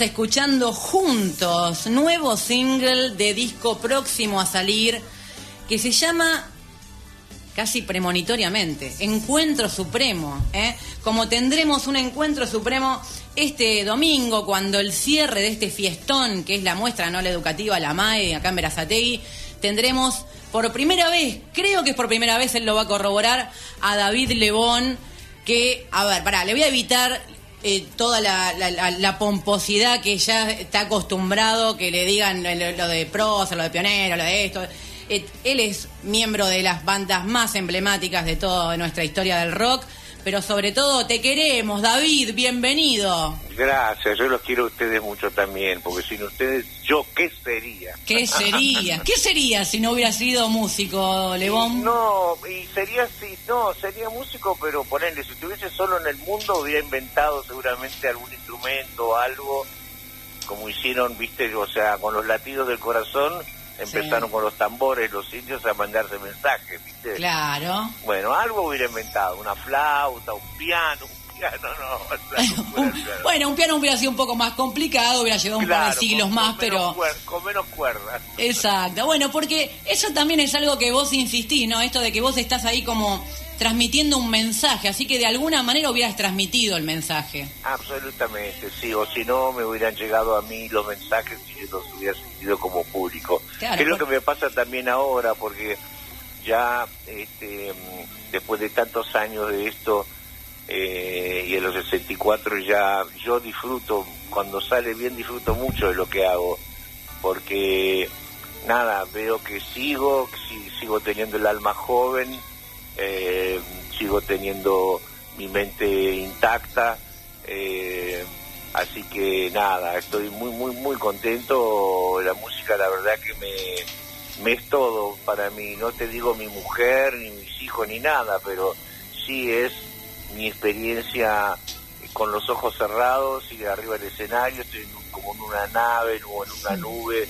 Escuchando juntos nuevo single de disco próximo a salir que se llama casi premonitoriamente Encuentro Supremo. ¿eh? Como tendremos un encuentro supremo este domingo cuando el cierre de este fiestón que es la muestra la educativa la MAE acá en Berazategui tendremos por primera vez, creo que es por primera vez él lo va a corroborar a David Lebón que, a ver, pará, le voy a evitar eh, toda la, pomposidad que ya está acostumbrado que le digan lo, de prosa, lo de pionero, lo de esto. Eh, él es miembro de las bandas más emblemáticas de toda nuestra historia del rock pero sobre todo te queremos, David, bienvenido. Gracias, yo los quiero a ustedes mucho también, porque sin ustedes, ¿yo qué sería? ¿Qué sería? ¿Qué sería si no hubiera sido músico, Lebón? No, y sería así, no, sería músico, pero ponele, si estuviese solo en el mundo, hubiera inventado seguramente algún instrumento o algo, como hicieron, viste, o sea, con los latidos del corazón empezaron con los tambores, los indios a mandarse mensajes, ¿viste? Claro. Bueno, algo hubiera inventado, una flauta, un piano, un piano, no. bueno, un piano hubiera sido un poco más complicado, hubiera llevado un par de siglos más, pero... con menos cuerdas. Exacto, bueno, porque eso también es algo que vos insistís, ¿no? Esto de que vos estás ahí como transmitiendo un mensaje, así que de alguna manera hubieras transmitido el mensaje. Absolutamente, sí, o si no me hubieran llegado a mí los mensajes y yo los hubiera sentido como público. es lo que me pasa también ahora, porque ya este, después de tantos años de esto eh, y en los 64 ya yo disfruto, cuando sale bien disfruto mucho de lo que hago, porque nada, veo que sigo, sigo teniendo el alma joven, eh, sigo teniendo mi mente intacta, eh, así que nada, estoy muy, muy, muy contento. La música, la verdad que me, me es todo para mí. No te digo mi mujer, ni mis hijos, ni nada, pero sí es mi experiencia con los ojos cerrados y arriba del escenario, estoy como en una nave o en una nube,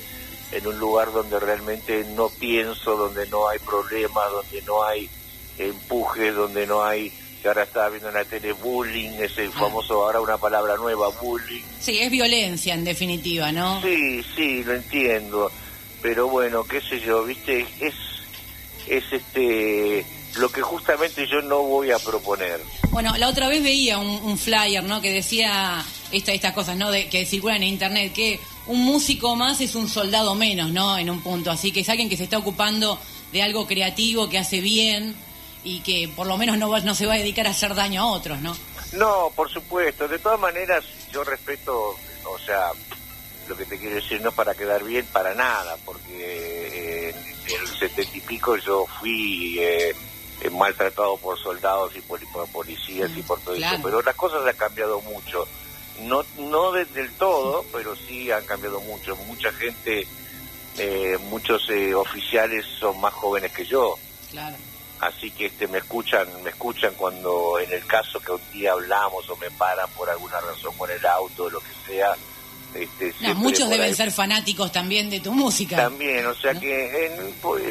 en un lugar donde realmente no pienso, donde no hay problemas, donde no hay empuje donde no hay que ahora estaba viendo en la tele bullying, ese ah. famoso, ahora una palabra nueva, bullying. Sí, es violencia en definitiva, ¿no? Sí, sí, lo entiendo, pero bueno, qué sé yo, viste, es, es este, lo que justamente yo no voy a proponer. Bueno, la otra vez veía un, flyer, ¿no? Que decía esta, estas cosas, ¿no? De, que circulan en internet, que un músico más es un soldado menos, ¿no? En un punto, así que es alguien que se está ocupando de algo creativo, que hace bien, y que por lo menos no, no se va a dedicar a hacer daño a otros, ¿no? No, por supuesto. De todas maneras, yo respeto, o sea, lo que te quiero decir no para quedar bien, para nada, porque en, el setenta y pico yo fui eh, maltratado por soldados y por, policías y por todo eso, pero las cosas han cambiado mucho. No, no del todo, pero sí han cambiado mucho. Mucha gente, eh, muchos eh, oficiales son más jóvenes que yo. Claro así que este me escuchan me escuchan cuando en el caso que un día hablamos o me paran por alguna razón con el auto o lo que sea este, muchos deben ser fanáticos también de tu música. También o sea que pues,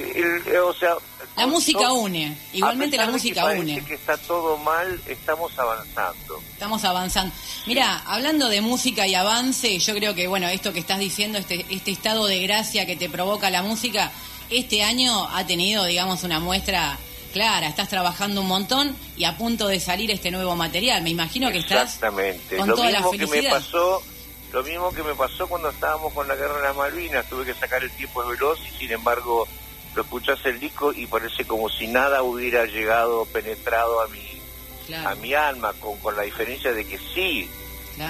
o sea la música une igualmente la música une. que está todo mal estamos avanzando. Estamos avanzando. Mira hablando de música y avance yo creo que bueno esto que estás diciendo este este estado de gracia que te provoca la música este año ha tenido digamos una muestra Clara, estás trabajando un montón y a punto de salir este nuevo material. Me imagino que estás Exactamente. lo mismo que me pasó, lo mismo que me pasó cuando estábamos con la guerra de las Malvinas. Tuve que sacar el tiempo de veloz y sin embargo lo escuchás el disco y parece como si nada hubiera llegado penetrado a mi a mi alma con, con la diferencia de que sí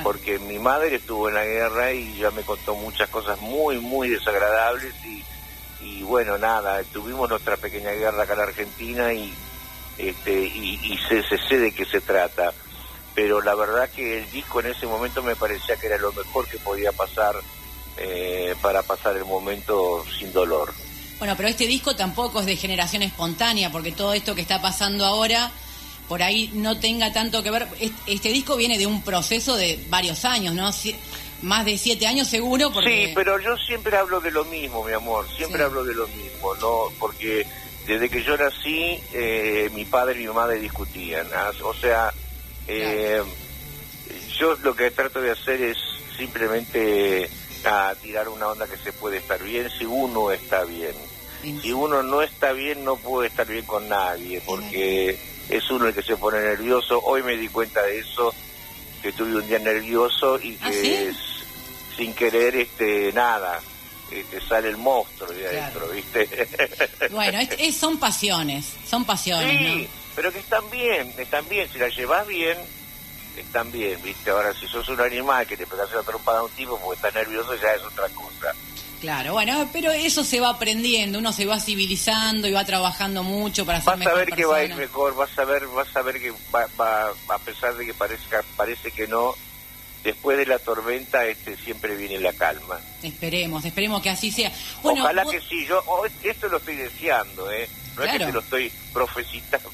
porque mi madre estuvo en la guerra y ya me contó muchas cosas muy muy desagradables y y bueno, nada, tuvimos nuestra pequeña guerra acá en Argentina y, este, y, se, sé de qué se trata. Pero la verdad que el disco en ese momento me parecía que era lo mejor que podía pasar eh, para pasar el momento sin dolor. Bueno, pero este disco tampoco es de generación espontánea, porque todo esto que está pasando ahora, por ahí no tenga tanto que ver. Este disco viene de un proceso de varios años, ¿no? Más de siete años seguro. Porque... Sí, pero yo siempre hablo de lo mismo, mi amor, siempre hablo de lo mismo, ¿no? Porque desde que yo nací, eh, mi padre y mi madre discutían, o sea, eh, yo lo que trato de hacer es simplemente a tirar una onda que se puede estar bien si uno está bien. Si uno no está bien, no puede estar bien con nadie, porque es uno el que se pone nervioso. Hoy me di cuenta de eso, que tuve un día nervioso y ¿Ah, que es, sin querer, este nada, te este, sale el monstruo de adentro, ¿viste? Bueno, son pasiones, son pasiones. Sí, pero que están bien, están bien, si la llevas bien, están bien, ¿viste? Ahora, si sos un animal que te pegas la trompada a un tipo porque está nervioso, ya es otra cosa. Claro, bueno, pero eso se va aprendiendo, uno se va civilizando y va trabajando mucho para ser Vas a ver que va a ir mejor, vas a ver, vas a ver que va, va, a pesar de que parezca, parece que no, después de la tormenta este siempre viene la calma. Esperemos, esperemos que así sea. Ojalá que sí, yo oh, esto lo estoy deseando, ¿eh? No es que te lo estoy profetizando.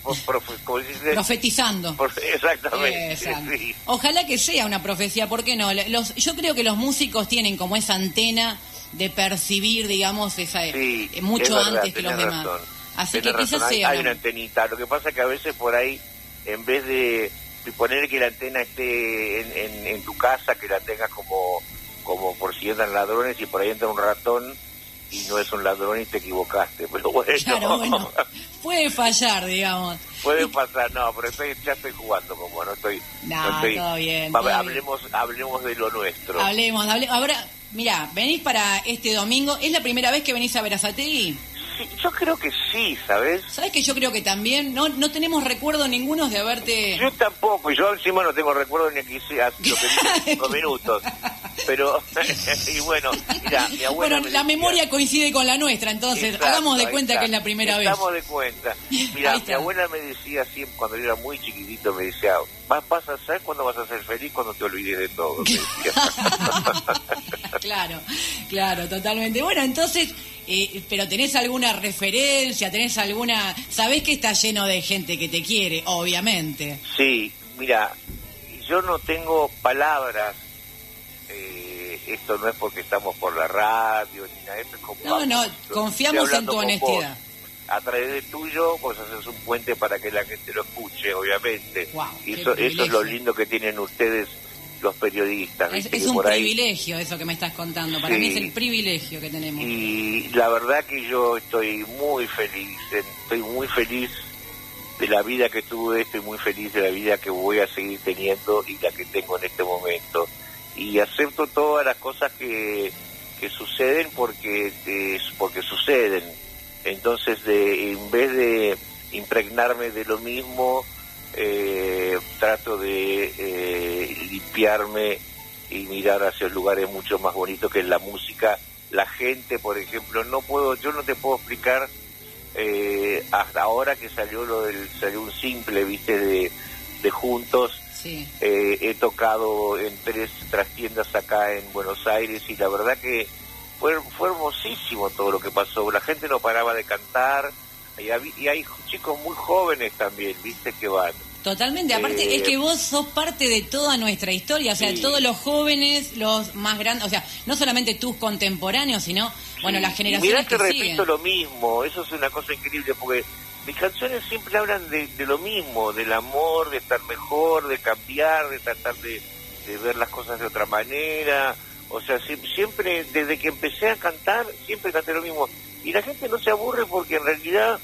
exactamente. Ojalá que sea una profecía, ¿por qué no? Los, yo creo que los músicos tienen como esa antena de percibir, digamos, esa, eh, mucho antes que los demás. Así que quizás sea. Hay, una antenita. Lo que pasa es que a veces por ahí, en vez de, poner que la antena esté en, en, tu casa, que la tengas como, como por si entran ladrones y por ahí entra un ratón y no es un ladrón y te equivocaste. Pero bueno, puede fallar, digamos. Puede pasar, no, pero estoy, ya estoy jugando como no estoy. No, todo bien. hablemos, hablemos de lo nuestro. Hablemos, hablemos. Ahora, mira, venís para este domingo. ¿Es la primera vez que venís a Verazategui? Yo creo que sí, ¿sabes? ¿Sabes que yo creo que también? No no tenemos recuerdo ninguno de haberte... Yo tampoco, y yo encima no tengo recuerdo ni que hice hace lo que cinco minutos. Pero, y bueno, mira, mi abuela... Bueno, la memoria coincide con la nuestra, entonces hagamos de cuenta que es la primera vez. Hagamos de cuenta. Mira, mi abuela me decía siempre, cuando yo era muy chiquitito, me decía, vas, vas a ser cuando vas a ser feliz cuando te olvides de todo. claro, claro, totalmente. Bueno, entonces, eh, pero tenés alguna referencia, tenés alguna, sabés que está lleno de gente que te quiere, obviamente. Sí, mira, yo no tengo palabras. Eh, esto no es porque estamos por la radio ni nada, esto es como No, no, confiamos en tu honestidad a través de tuyo, pues haces un puente para que la gente lo escuche, obviamente. y eso, eso es lo lindo que tienen ustedes los periodistas. Es, un privilegio eso que me estás contando, para mí es el privilegio que tenemos. Y la verdad que yo estoy muy feliz, estoy muy feliz de la vida que tuve, estoy muy feliz de la vida que voy a seguir teniendo y la que tengo en este momento. Y acepto todas las cosas que, que suceden porque, porque suceden entonces, de, en vez de impregnarme de lo mismo, eh, trato de eh, limpiarme y mirar hacia lugares mucho más bonitos que es la música. La gente, por ejemplo, no puedo, yo no te puedo explicar eh, hasta ahora que salió lo del salió un simple, viste, de, de juntos. he tocado en tres trastiendas acá en Buenos Aires y la verdad que fue, fue hermosísimo todo lo que pasó. La gente no paraba de cantar y, hay chicos muy jóvenes también, viste, que van. Totalmente, aparte es que eh, vos sos parte de toda nuestra historia, o sea, todos los jóvenes, los más grandes, o sea, no solamente tus contemporáneos, sino, bueno, las generaciones Mirá que, repito lo mismo, eso es una cosa increíble, porque mis canciones siempre hablan de, lo mismo, del amor, de estar mejor, de cambiar, de tratar de ver las cosas de otra manera, o sea, siempre, desde que empecé a cantar, siempre canté lo mismo. Y la gente no se aburre porque en realidad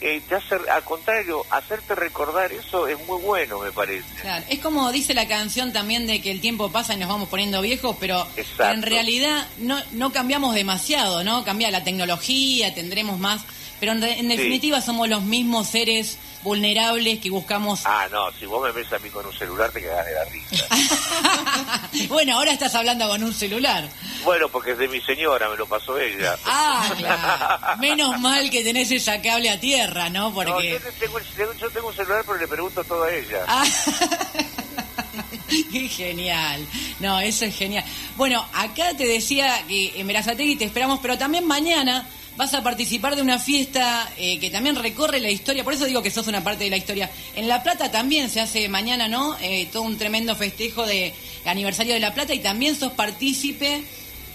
eh, te hace, al contrario, hacerte recordar eso es muy bueno, me parece. Claro, es como dice la canción también de que el tiempo pasa y nos vamos poniendo viejos, pero en realidad no, no cambiamos demasiado, ¿no? Cambia la tecnología, tendremos más, pero en, definitiva somos los mismos seres vulnerables que buscamos. Ah, no, si vos me ves a mí con un celular te quedás de la risa. bueno, ahora estás hablando con un celular. Bueno, porque es de mi señora, me lo pasó ella. Ah, claro. Menos mal que tenés esa cable a tierra, ¿no? Porque... No, yo, tengo, un celular, pero le pregunto todo a ella. Ah. Qué genial. No, eso es genial. Bueno, acá te decía que en Verazategui te esperamos, pero también mañana vas a participar de una fiesta eh, que también recorre la historia, por eso digo que sos una parte de la historia. En La Plata también se hace mañana, ¿no? Eh, todo un tremendo festejo de aniversario de La Plata y también sos partícipe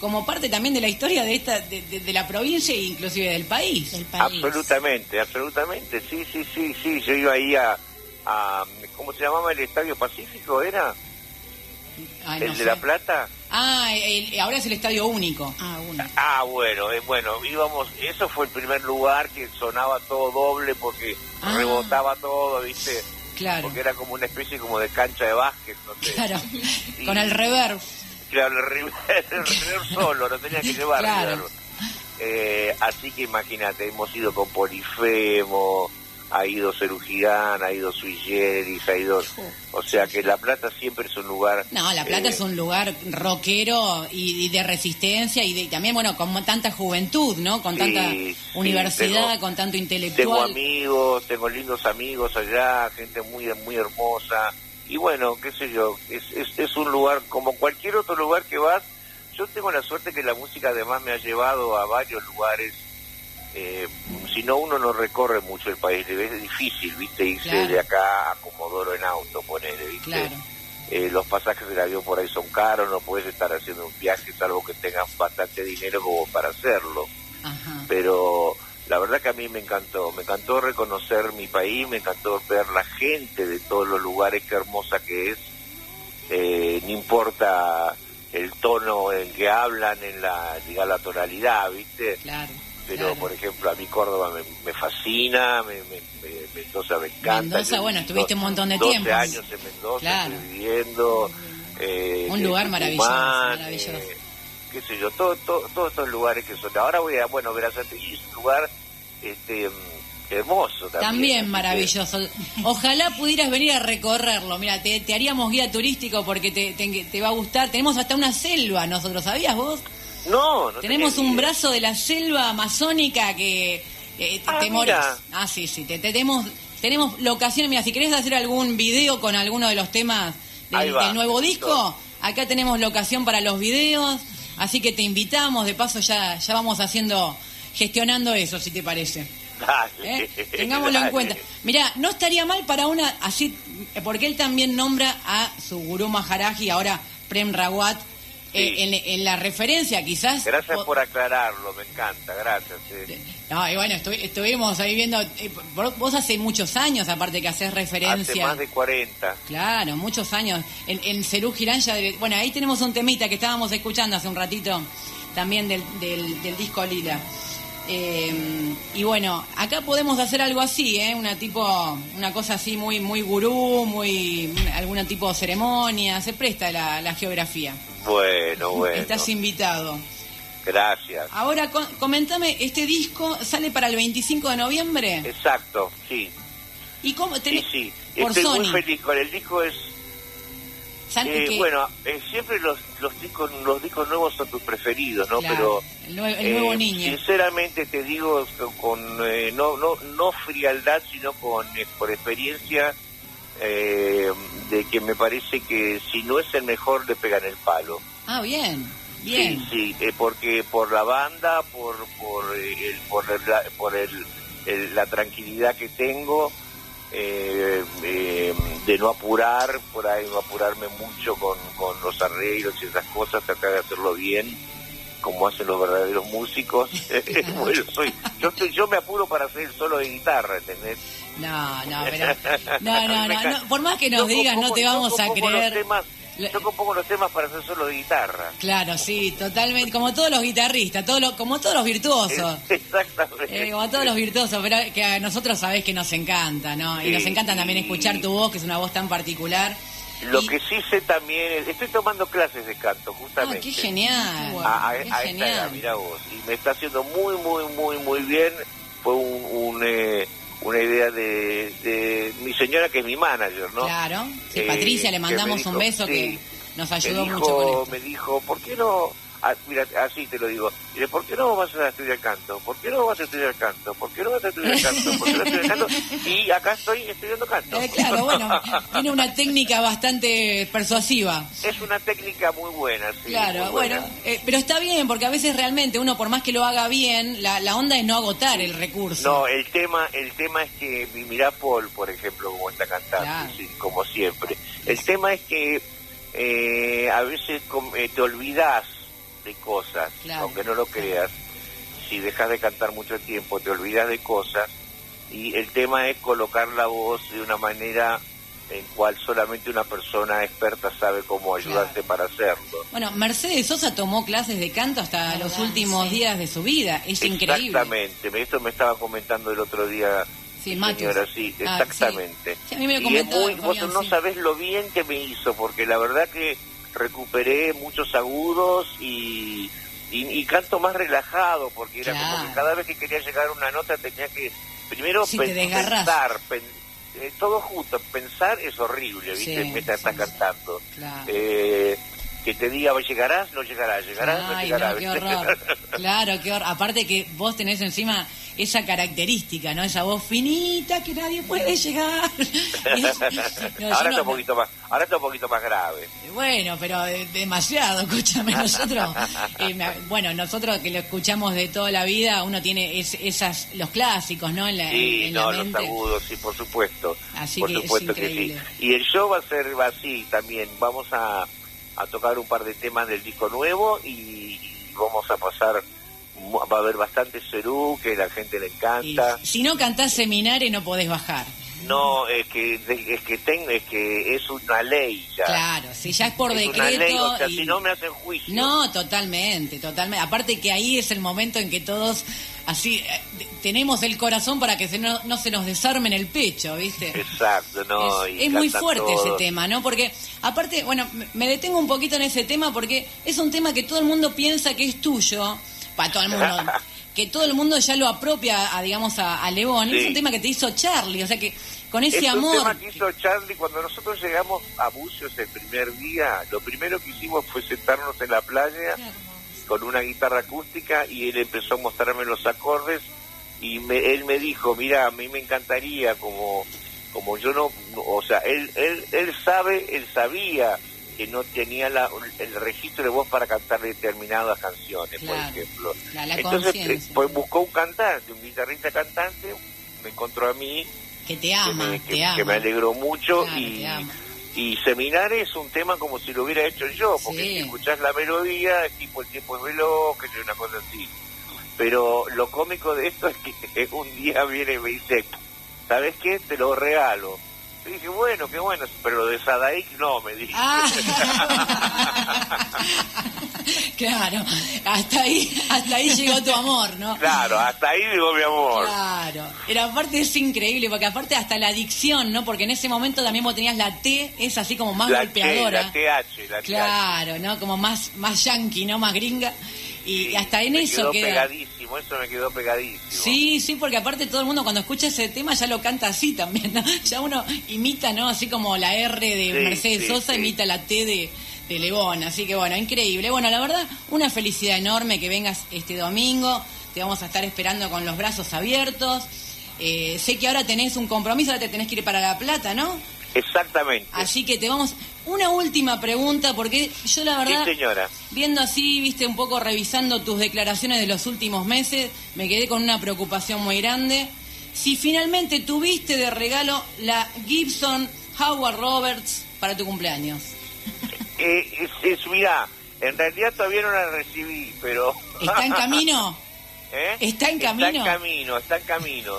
como parte también de la historia de esta de, la provincia e inclusive del país. Absolutamente, absolutamente, sí, sí, sí, sí. Yo iba ahí a, ¿cómo se llamaba el Estadio Pacífico? ¿Era? ¿El de La Plata? Ah, ahora es el estadio único. Ah, ah bueno, eh, bueno, íbamos, eso fue el primer lugar que sonaba todo doble porque ah. rebotaba todo, ¿viste? Claro. Porque era como una especie como de cancha de básquet, no sé. Claro, con el reverb. Claro, el reverb, el solo, no tenía que llevar. Claro. Eh, así que imagínate, hemos ido con Polifemo, ha ido Cerugirán, ha ido Sui ha ido... O sea que La Plata siempre es un lugar... No, La Plata es eh, un lugar rockero y, de resistencia y también, bueno, con tanta juventud, ¿no? Con tanta universidad, con tanto intelectual. Tengo amigos, tengo lindos amigos allá, gente muy, muy hermosa. Y bueno, qué sé yo, es, es, es un lugar como cualquier otro lugar que vas. Yo tengo la suerte que la música además me ha llevado a varios lugares eh, si no uno no recorre mucho el país, es difícil, viste, irse de acá a Comodoro en auto, ponele, viste. Eh, los pasajes del avión por ahí son caros, no puedes estar haciendo un viaje salvo que tengas bastante dinero como para hacerlo. Pero la verdad que a mí me encantó, me encantó reconocer mi país, me encantó ver la gente de todos los lugares, qué hermosa que es, eh, no importa el tono en que hablan, en la, diga, la tonalidad, ¿viste? Claro pero por ejemplo a mí Córdoba me, fascina, me, Mendoza me encanta. Mendoza, bueno, estuviste un montón de tiempo. 12 años en Mendoza, estoy viviendo. Eh, un lugar maravilloso, maravilloso. Eh, qué sé yo, todo, todos estos lugares que son. Ahora voy a, bueno, Verazategui es un lugar este, hermoso también. También maravilloso. Ojalá pudieras venir a recorrerlo. Mira, te, haríamos guía turístico porque te, te, te va a gustar. Tenemos hasta una selva nosotros, ¿sabías vos? No, no Tenemos un brazo de la selva amazónica que ah, te moris. Ah, sí, sí. Te, tenemos, tenemos locaciones. Mira, si querés hacer algún video con alguno de los temas del, nuevo disco, acá tenemos locación para los videos. Así que te invitamos. De paso, ya, ya vamos haciendo, gestionando eso, si te parece. ¿Eh? Tengámoslo en cuenta. Mira, no estaría mal para una, así, porque él también nombra a su gurú Maharaji, ahora Prem Rawat, eh, en, la referencia quizás. Gracias por aclararlo, me encanta, gracias. No, y bueno, estuvimos ahí viendo, eh, vos hace muchos años aparte que haces referencia. Hace más de 40. Claro, muchos años. En, en Cerú Girán ya, bueno, ahí tenemos un temita que estábamos escuchando hace un ratito también del, del, disco Lila. Eh, y bueno, acá podemos hacer algo así, ¿eh? Una tipo, una cosa así muy, muy gurú, muy, algún tipo de ceremonia, se presta la, la geografía. Bueno, bueno. Estás invitado. Gracias. Ahora, comentame, ¿este disco sale para el 25 de noviembre? Exacto, sí. ¿Y cómo? Sí, sí. Estoy muy feliz con el disco. Es, eh, bueno, eh, siempre los, los discos los discos nuevos son tus preferidos, ¿no? Pero el, nuevo, eh, niño. Sinceramente te digo con, no no no frialdad, sino con por experiencia eh, de que me parece que si no es el mejor le pegan el palo. Ah, bien, bien. Sí, sí, eh, porque por la banda, por por el, por, por el, la tranquilidad que tengo eh, de no apurar, por ahí no apurarme mucho con, con los arreglos y esas cosas, tratar de hacerlo bien como hacen los verdaderos músicos. bueno, soy, yo estoy, yo me apuro para hacer el solo de guitarra, ¿entendés? No, no, pero, no, no, no, por más que nos digas, no te vamos a creer. yo compongo los temas para hacer solo de guitarra. Claro, sí, totalmente, como todos los guitarristas, todo como todos los virtuosos. Exactamente. Eh, como todos los virtuosos, pero que a nosotros sabés que nos encanta, ¿no? y nos encanta también escuchar tu voz, que es una voz tan particular. Lo que sí sé también es, estoy tomando clases de canto, justamente. Ah, qué genial. A, Esta mira vos. Y me está haciendo muy, muy, muy, muy bien. Fue un, eh, una idea de, mi señora, que es mi manager, ¿no? Claro. Sí, eh, Patricia, le mandamos un beso que nos ayudó mucho con esto. Me dijo, ¿por qué no Ah, mira, así te lo digo. ¿por qué no vas a estudiar canto? ¿Por qué no vas a estudiar canto? ¿Por qué no vas a estudiar canto? ¿Por qué no estudiar canto? Y acá estoy estudiando canto. Eh, claro, bueno, tiene una técnica bastante persuasiva. Es una técnica muy buena, sí. Claro, bueno, eh, pero está bien, porque a veces realmente uno, por más que lo haga bien, la, la onda es no agotar el recurso. No, el tema, el tema es que, mira Paul, por ejemplo, como está cantando, como siempre. El tema es que eh, a veces te olvidas de cosas, aunque no lo creas. Si dejas de cantar mucho tiempo, te olvidas de cosas. Y el tema es colocar la voz de una manera en cual solamente una persona experta sabe cómo ayudarte para hacerlo. Bueno, Mercedes Sosa tomó clases de canto hasta los últimos días de su vida, es increíble. Exactamente, esto me estaba comentando el otro día. Sí, señora, sí, ah, exactamente. y es muy, vos no sabés lo bien que me hizo, porque la verdad que recuperé muchos agudos y, y, canto más relajado, porque era como que cada vez que quería llegar a una nota tenía que primero pensar, eh, todo junto, pensar es horrible, ¿viste? Mientras estás cantando. Eh, que te diga, llegarás, no llegarás, llegarás, no llegarás. qué horror. claro, qué horror. Aparte que vos tenés encima esa característica, ¿no? Esa voz finita que nadie puede llegar. ahora está un poquito más, ahora está un poquito más grave. Bueno, pero demasiado, escúchame, nosotros, eh, bueno, nosotros que lo escuchamos de toda la vida, uno tiene esas, los clásicos, ¿no? En la, sí, no, los agudos, sí, por supuesto. Así por supuesto que sí. Y el show va a ser así también, vamos a, a tocar un par de temas del disco nuevo y vamos a pasar va a haber bastante cerú, que la gente le encanta. si no cantás seminario no podés bajar. No, es que es que tengo, es que es una ley ya. Claro, si ya es por decreto. o sea, si no me hacen juicio. No, totalmente, totalmente. Aparte que ahí es el momento en que todos así eh, tenemos el corazón para que se no, se nos desarme en el pecho, ¿viste? Exacto, no. Es, muy fuerte ese tema, ¿no? Porque aparte, bueno, me detengo un poquito en ese tema porque es un tema que todo el mundo piensa que es tuyo para todo el mundo. que todo el mundo ya lo apropia, a, digamos, a, a León. Es un tema que te hizo Charlie, o sea que con ese amor... Es un tema que hizo Charlie cuando nosotros llegamos a Bucios el primer día. Lo primero que hicimos fue sentarnos en la playa con una guitarra acústica y él empezó a mostrarme los acordes y él me dijo, mira, a mí me encantaría como como yo no, o sea, él, él, él sabe, él sabía que no tenía la, el registro de voz para cantar determinadas canciones, por ejemplo. Entonces, eh, pues buscó un cantante, un guitarrista cantante, me encontró a mí. Que te ama, que me, alegró mucho y, y Seminar es un tema como si lo hubiera hecho yo, porque si escuchás la melodía, es tipo el tiempo es veloz, que es una cosa así. Pero lo cómico de esto es que un día viene y me dice, ¿sabes qué? Te lo regalo y dije, bueno, qué bueno, pero lo de Sadaik no, me dije. Ah. claro, hasta ahí, hasta ahí llegó tu amor, ¿no? Claro, hasta ahí llegó mi amor. Claro, pero aparte es increíble, porque aparte hasta la adicción, ¿no? Porque en ese momento también vos tenías la T, es así como más golpeadora. la TH, la Claro, ¿no? Como más, más yankee, ¿no? Más gringa. Y hasta en eso quedó pegadísimo, eso me quedó pegadísimo. Sí, sí, porque aparte todo el mundo cuando escucha ese tema ya lo canta así también, ¿no? Ya uno imita, ¿no? Así como la R de Mercedes Sosa imita la T de, de Lebón, así que bueno, increíble. Bueno, la verdad, una felicidad enorme que vengas este domingo, te vamos a estar esperando con los brazos abiertos. Eh, sé que ahora tenés un compromiso, ahora te tenés que ir para La Plata, ¿no? Exactamente. Así que te vamos. Una última pregunta, porque yo la verdad, señora. viendo así, viste, un poco revisando tus declaraciones de los últimos meses, me quedé con una preocupación muy grande. Si finalmente tuviste de regalo la Gibson Howard Roberts para tu cumpleaños. Eh, es, mira, en realidad todavía no la recibí, pero... ¿Está en camino? ¿Eh? ¿Está en camino? Está en camino, está en camino.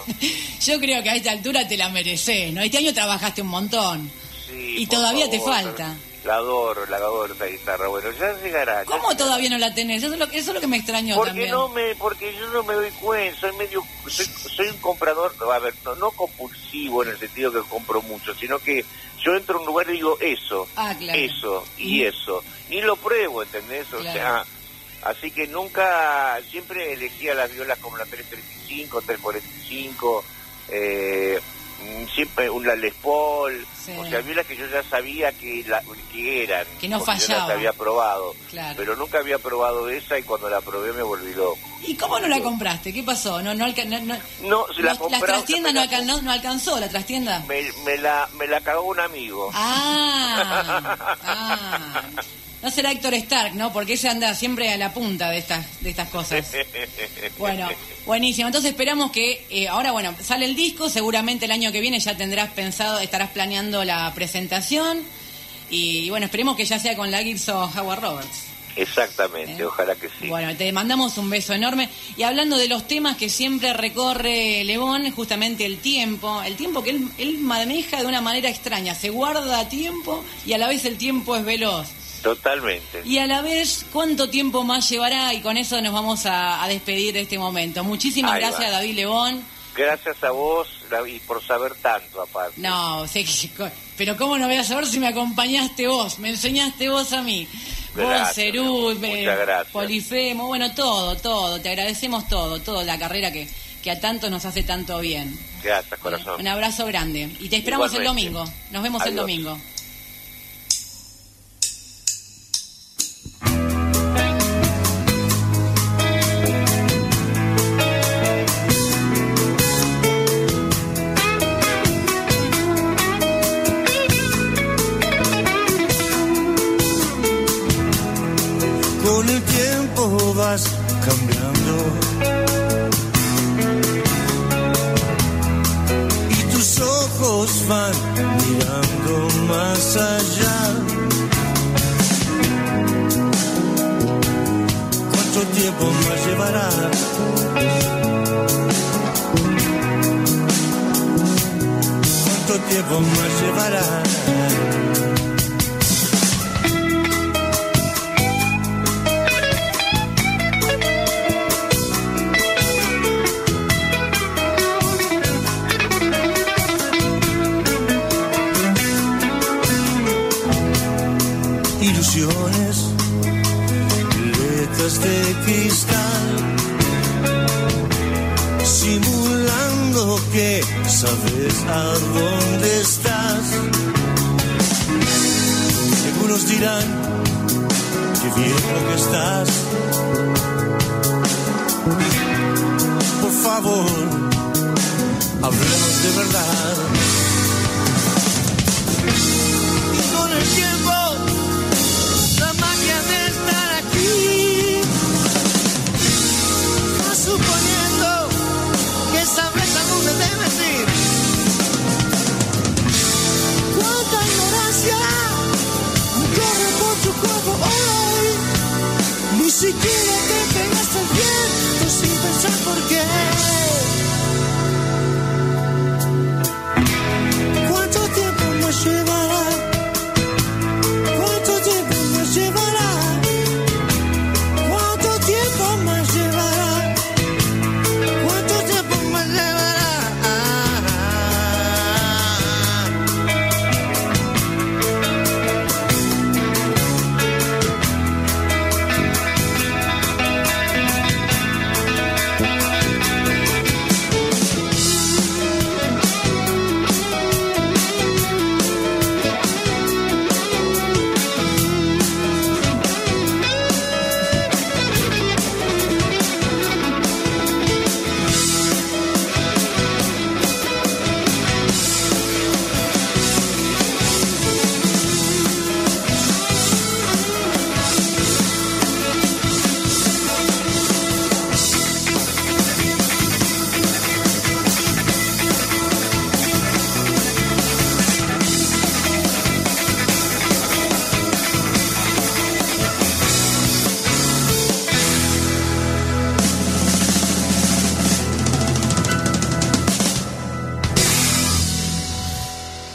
Yo creo que a esta altura te la mereces, ¿no? Este año trabajaste un montón. Sí, y todavía te falta. La adoro, la adoro esa guitarra. Bueno, ya llegará. ¿Cómo todavía no la tenés? Eso es lo, eso es lo que me extrañó porque también. No me, porque yo no me doy cuenta. Soy medio. Soy, un comprador, a ver, no, compulsivo en el sentido que compro mucho, sino que yo entro a un lugar y digo eso, ah, eso y, eso. Y lo pruebo, ¿entendés? O sea Así que nunca, siempre elegía las violas como la 335, 345, eh, siempre una Les Paul, o sea, violas que yo ya sabía que, la, que eran. Que no fallaban. Yo había probado, pero nunca había probado esa y cuando la probé me volví loco. ¿Y cómo no la compraste? ¿Qué pasó? No, no, no, no, la, la trastienda no, no, alcanzó, la trastienda. Me, me, la, me la cagó un amigo. Ah, ah. No será Héctor Stark, ¿no? Porque ese anda siempre a la punta de estas, de estas cosas. Bueno, buenísimo. Entonces esperamos que eh, ahora, bueno, sale el disco, seguramente el año que viene ya tendrás pensado, estarás planeando la presentación. Y, bueno, esperemos que ya sea con la Gibson Howard Roberts. Exactamente, ¿Eh? ojalá que sí. Bueno, te mandamos un beso enorme. Y hablando de los temas que siempre recorre León, justamente el tiempo, el tiempo que él, él maneja de una manera extraña, se guarda tiempo y a la vez el tiempo es veloz. Totalmente. Y a la vez, ¿cuánto tiempo más llevará? Y con eso nos vamos a, despedir de este momento. Muchísimas gracias, David León. Gracias a vos, David, por saber tanto, aparte. No, sé que, pero ¿cómo no voy a saber si me acompañaste vos? Me enseñaste vos a mí. vos, Cerú, Polifemo, bueno, todo, todo. Te agradecemos todo, toda la carrera que, que a tanto nos hace tanto bien. Gracias, corazón. Un abrazo grande. Y te esperamos el domingo. Nos vemos el domingo. Cambiando. Y tus ojos van mirando más allá. ¿Cuánto tiempo más llevará? ¿Cuánto tiempo más llevará? ilusiones, letras de cristal, simulando que sabes a dónde estás. Algunos dirán que bien lo que estás. Por favor, hablemos de verdad. Y con el tiempo did it.